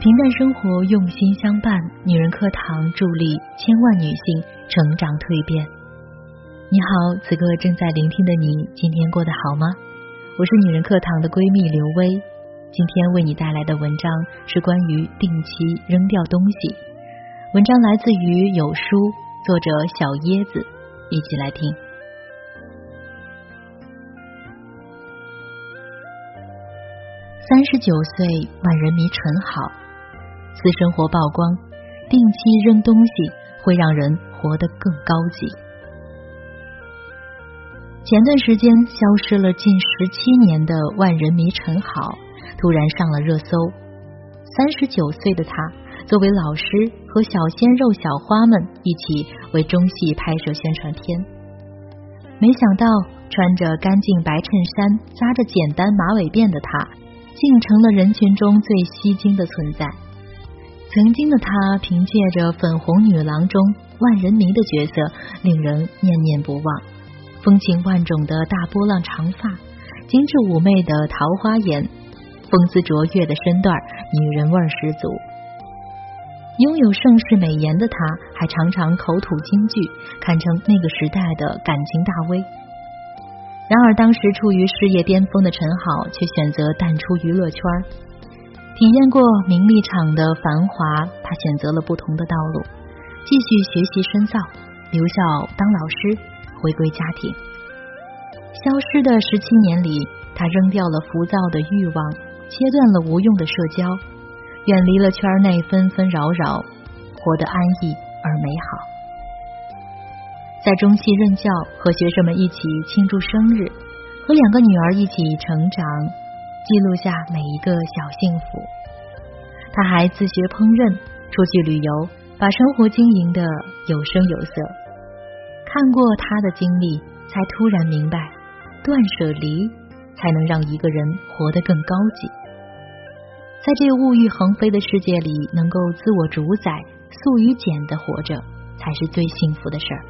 平淡生活，用心相伴。女人课堂助力千万女性成长蜕变。你好，此刻正在聆听的你，今天过得好吗？我是女人课堂的闺蜜刘薇，今天为你带来的文章是关于定期扔掉东西。文章来自于有书，作者小椰子，一起来听。三十九岁，万人迷陈好。私生活曝光，定期扔东西会让人活得更高级。前段时间消失了近十七年的万人迷陈好，突然上了热搜。三十九岁的他，作为老师，和小鲜肉小花们一起为中戏拍摄宣传片。没想到，穿着干净白衬衫、扎着简单马尾辫的他，竟成了人群中最吸睛的存在。曾经的她，凭借着《粉红女郎》中万人迷的角色，令人念念不忘。风情万种的大波浪长发，精致妩媚的桃花眼，风姿卓越的身段，女人味十足。拥有盛世美颜的她，还常常口吐金句，堪称那个时代的感情大 V。然而，当时处于事业巅峰的陈好，却选择淡出娱乐圈。体验过名利场的繁华，他选择了不同的道路，继续学习深造，留校当老师，回归家庭。消失的十七年里，他扔掉了浮躁的欲望，切断了无用的社交，远离了圈内纷纷扰扰，活得安逸而美好。在中戏任教，和学生们一起庆祝生日，和两个女儿一起成长。记录下每一个小幸福。他还自学烹饪，出去旅游，把生活经营的有声有色。看过他的经历，才突然明白，断舍离才能让一个人活得更高级。在这物欲横飞的世界里，能够自我主宰、素与简的活着，才是最幸福的事儿。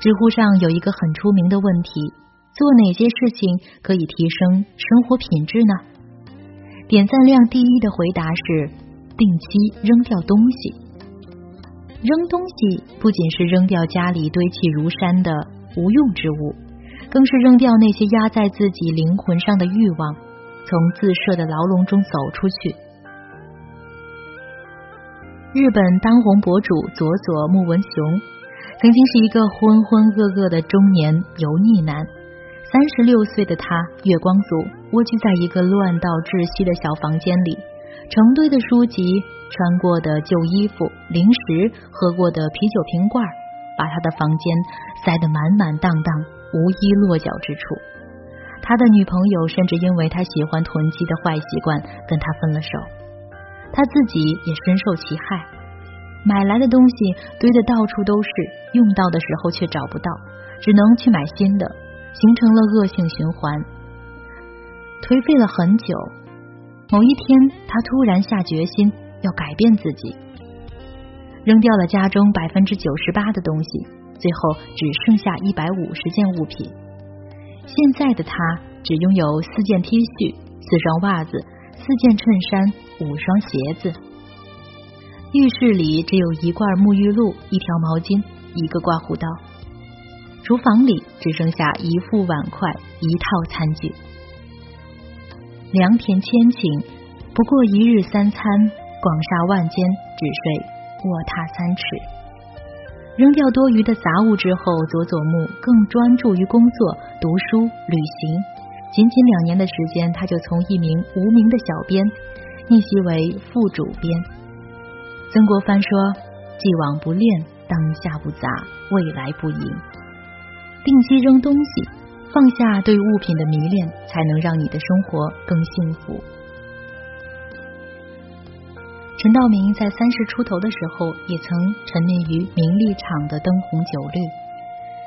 知乎上有一个很出名的问题。做哪些事情可以提升生活品质呢？点赞量第一的回答是定期扔掉东西。扔东西不仅是扔掉家里堆砌如山的无用之物，更是扔掉那些压在自己灵魂上的欲望，从自设的牢笼中走出去。日本当红博主佐佐木文雄曾经是一个浑浑噩噩的中年油腻男。三十六岁的他，月光族，蜗居在一个乱到窒息的小房间里，成堆的书籍、穿过的旧衣服、零食、喝过的啤酒瓶罐，把他的房间塞得满满当当，无一落脚之处。他的女朋友甚至因为他喜欢囤积的坏习惯，跟他分了手。他自己也深受其害，买来的东西堆得到处都是，用到的时候却找不到，只能去买新的。形成了恶性循环，颓废了很久。某一天，他突然下决心要改变自己，扔掉了家中百分之九十八的东西，最后只剩下一百五十件物品。现在的他只拥有四件 T 恤、四双袜子、四件衬衫、五双鞋子。浴室里只有一罐沐浴露、一条毛巾、一个刮胡刀。厨房里只剩下一副碗筷、一套餐具。良田千顷，不过一日三餐；广厦万间，只睡卧榻三尺。扔掉多余的杂物之后，佐佐木更专注于工作、读书、旅行。仅仅两年的时间，他就从一名无名的小编逆袭为副主编。曾国藩说：“既往不恋，当下不杂，未来不迎。”定期扔东西，放下对物品的迷恋，才能让你的生活更幸福。陈道明在三十出头的时候，也曾沉迷于名利场的灯红酒绿。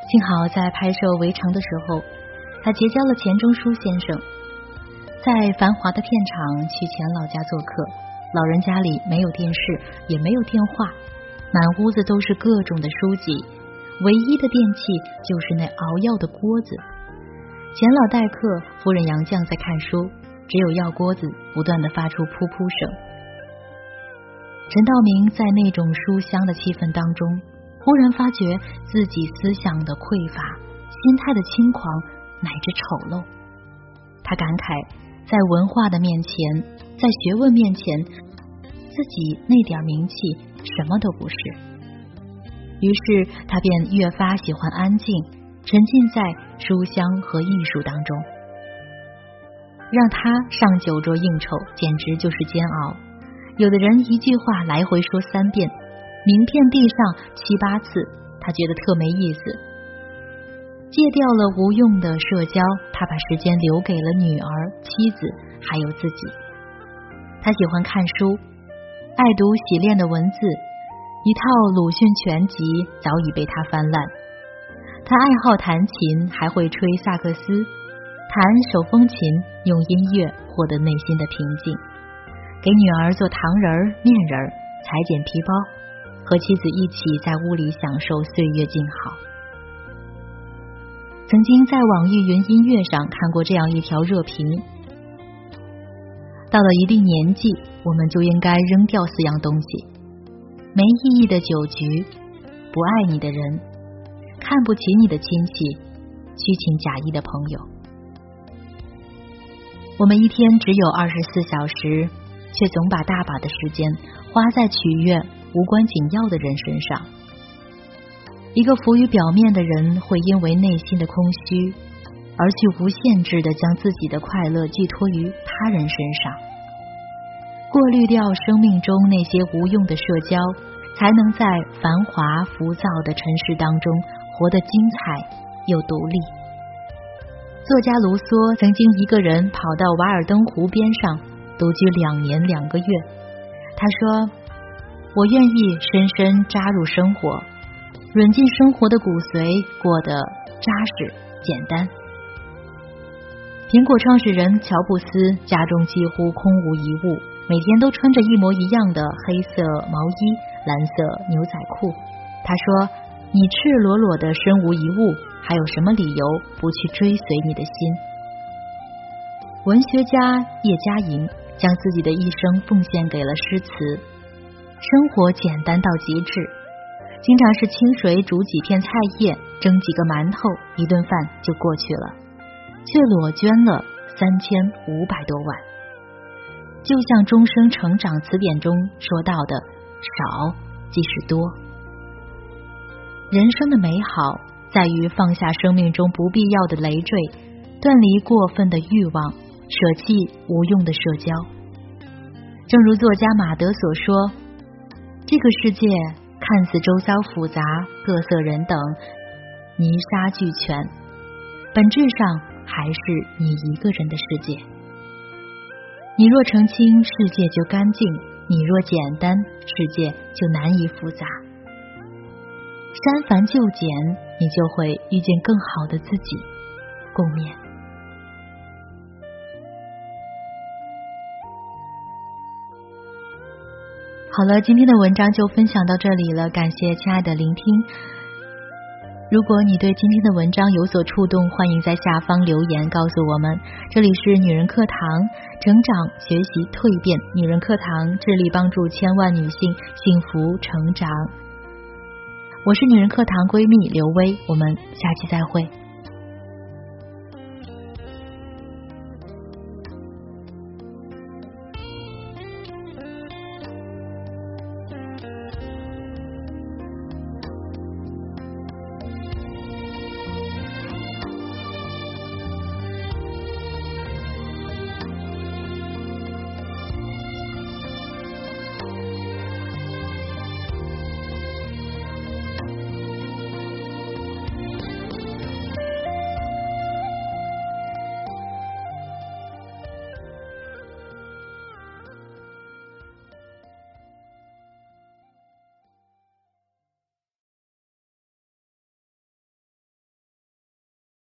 幸好在拍摄《围城》的时候，他结交了钱钟书先生，在繁华的片场去钱老家做客。老人家里没有电视，也没有电话，满屋子都是各种的书籍。唯一的电器就是那熬药的锅子。钱老待客，夫人杨绛在看书，只有药锅子不断的发出噗噗声。陈道明在那种书香的气氛当中，忽然发觉自己思想的匮乏，心态的轻狂乃至丑陋。他感慨，在文化的面前，在学问面前，自己那点名气什么都不是。于是他便越发喜欢安静，沉浸在书香和艺术当中。让他上酒桌应酬，简直就是煎熬。有的人一句话来回说三遍，名片递上七八次，他觉得特没意思。戒掉了无用的社交，他把时间留给了女儿、妻子，还有自己。他喜欢看书，爱读洗练的文字，一套鲁迅全集早已被他翻烂。他爱好弹琴，还会吹萨克斯。弹手风琴，用音乐获得内心的平静；给女儿做糖人、面人，裁剪皮包，和妻子一起在屋里享受岁月静好。曾经在网易云音乐上看过这样一条热评：到了一定年纪，我们就应该扔掉四样东西：没意义的酒局，不爱你的人，看不起你的亲戚，虚情假意的朋友。我们一天只有二十四小时，却总把大把的时间花在取悦无关紧要的人身上。一个浮于表面的人，会因为内心的空虚，而去无限制的将自己的快乐寄托于他人身上，过滤掉生命中那些无用的社交，才能在繁华浮躁的尘世当中活得精彩又独立。作家卢梭曾经一个人跑到瓦尔登湖边上独居两年两个月。他说：“我愿意深深扎入生活，润进生活的骨髓，过得扎实简单。”苹果创始人乔布斯家中几乎空无一物，每天都穿着一模一样的黑色毛衣、蓝色牛仔裤。他说：“你赤裸裸的身无一物。”还有什么理由不去追随你的心？文学家叶嘉莹将自己的一生奉献给了诗词，生活简单到极致，经常是清水煮几片菜叶，蒸几个馒头，一顿饭就过去了，却裸捐了三千五百多万。就像《终生成长词典》中说到的：“少即是多。”人生的美好。在于放下生命中不必要的累赘，断离过分的欲望，舍弃无用的社交。正如作家马德所说：“这个世界看似周遭复杂，各色人等，泥沙俱全，本质上还是你一个人的世界。你若澄清，世界就干净；你若简单，世界就难以复杂。删繁就简。”你就会遇见更好的自己，共勉。好了，今天的文章就分享到这里了，感谢亲爱的聆听。如果你对今天的文章有所触动，欢迎在下方留言告诉我们。这里是女人课堂，成长、学习、蜕变，女人课堂致力帮助千万女性幸福成长。我是女人课堂闺蜜刘薇，我们下期再会。